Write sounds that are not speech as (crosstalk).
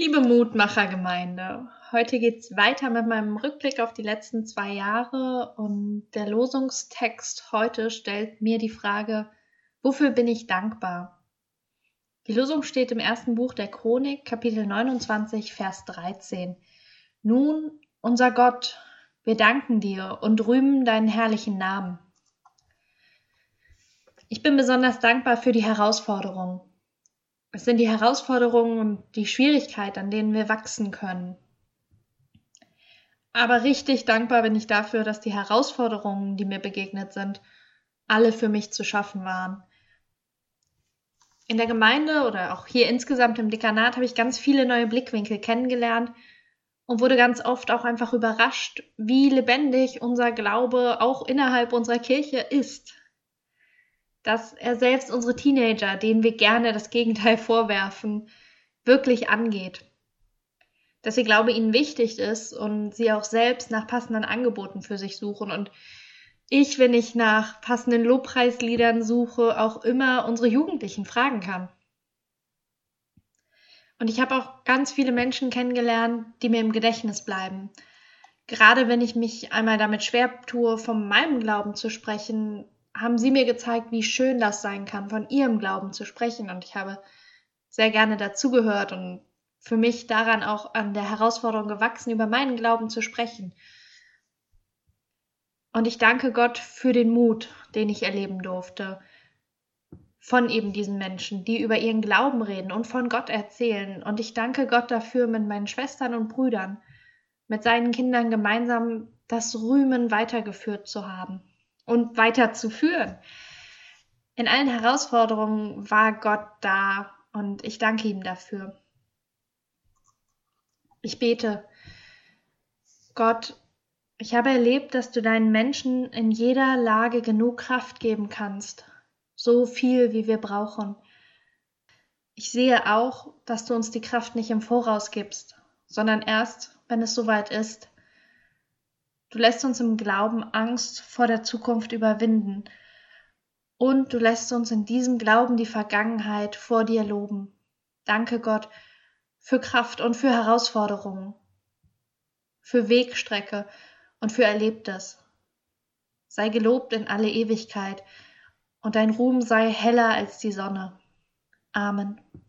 Liebe Mutmachergemeinde, heute geht's weiter mit meinem Rückblick auf die letzten zwei Jahre und der Losungstext heute stellt mir die Frage, wofür bin ich dankbar? Die Losung steht im ersten Buch der Chronik, Kapitel 29, Vers 13. Nun, unser Gott, wir danken dir und rühmen deinen herrlichen Namen. Ich bin besonders dankbar für die Herausforderungen, es sind die Herausforderungen und die Schwierigkeit, an denen wir wachsen können. Aber richtig dankbar bin ich dafür, dass die Herausforderungen, die mir begegnet sind, alle für mich zu schaffen waren. In der Gemeinde oder auch hier insgesamt im Dekanat habe ich ganz viele neue Blickwinkel kennengelernt und wurde ganz oft auch einfach überrascht, wie lebendig unser Glaube auch innerhalb unserer Kirche ist dass er selbst unsere Teenager, denen wir gerne das Gegenteil (laughs) vorwerfen, wirklich angeht. Dass ihr Glaube ihnen wichtig ist und sie auch selbst nach passenden Angeboten für sich suchen. Und ich, wenn ich nach passenden Lobpreisliedern suche, auch immer unsere Jugendlichen fragen kann. Und ich habe auch ganz viele Menschen kennengelernt, die mir im Gedächtnis bleiben. Gerade wenn ich mich einmal damit schwer tue, von meinem Glauben zu sprechen, haben sie mir gezeigt, wie schön das sein kann, von ihrem Glauben zu sprechen. Und ich habe sehr gerne dazugehört und für mich daran auch an der Herausforderung gewachsen, über meinen Glauben zu sprechen. Und ich danke Gott für den Mut, den ich erleben durfte, von eben diesen Menschen, die über ihren Glauben reden und von Gott erzählen. Und ich danke Gott dafür, mit meinen Schwestern und Brüdern, mit seinen Kindern gemeinsam das Rühmen weitergeführt zu haben und weiterzuführen. In allen Herausforderungen war Gott da und ich danke ihm dafür. Ich bete, Gott, ich habe erlebt, dass du deinen Menschen in jeder Lage genug Kraft geben kannst, so viel, wie wir brauchen. Ich sehe auch, dass du uns die Kraft nicht im Voraus gibst, sondern erst, wenn es soweit ist. Du lässt uns im Glauben Angst vor der Zukunft überwinden. Und du lässt uns in diesem Glauben die Vergangenheit vor dir loben. Danke Gott für Kraft und für Herausforderungen, für Wegstrecke und für Erlebtes. Sei gelobt in alle Ewigkeit und dein Ruhm sei heller als die Sonne. Amen.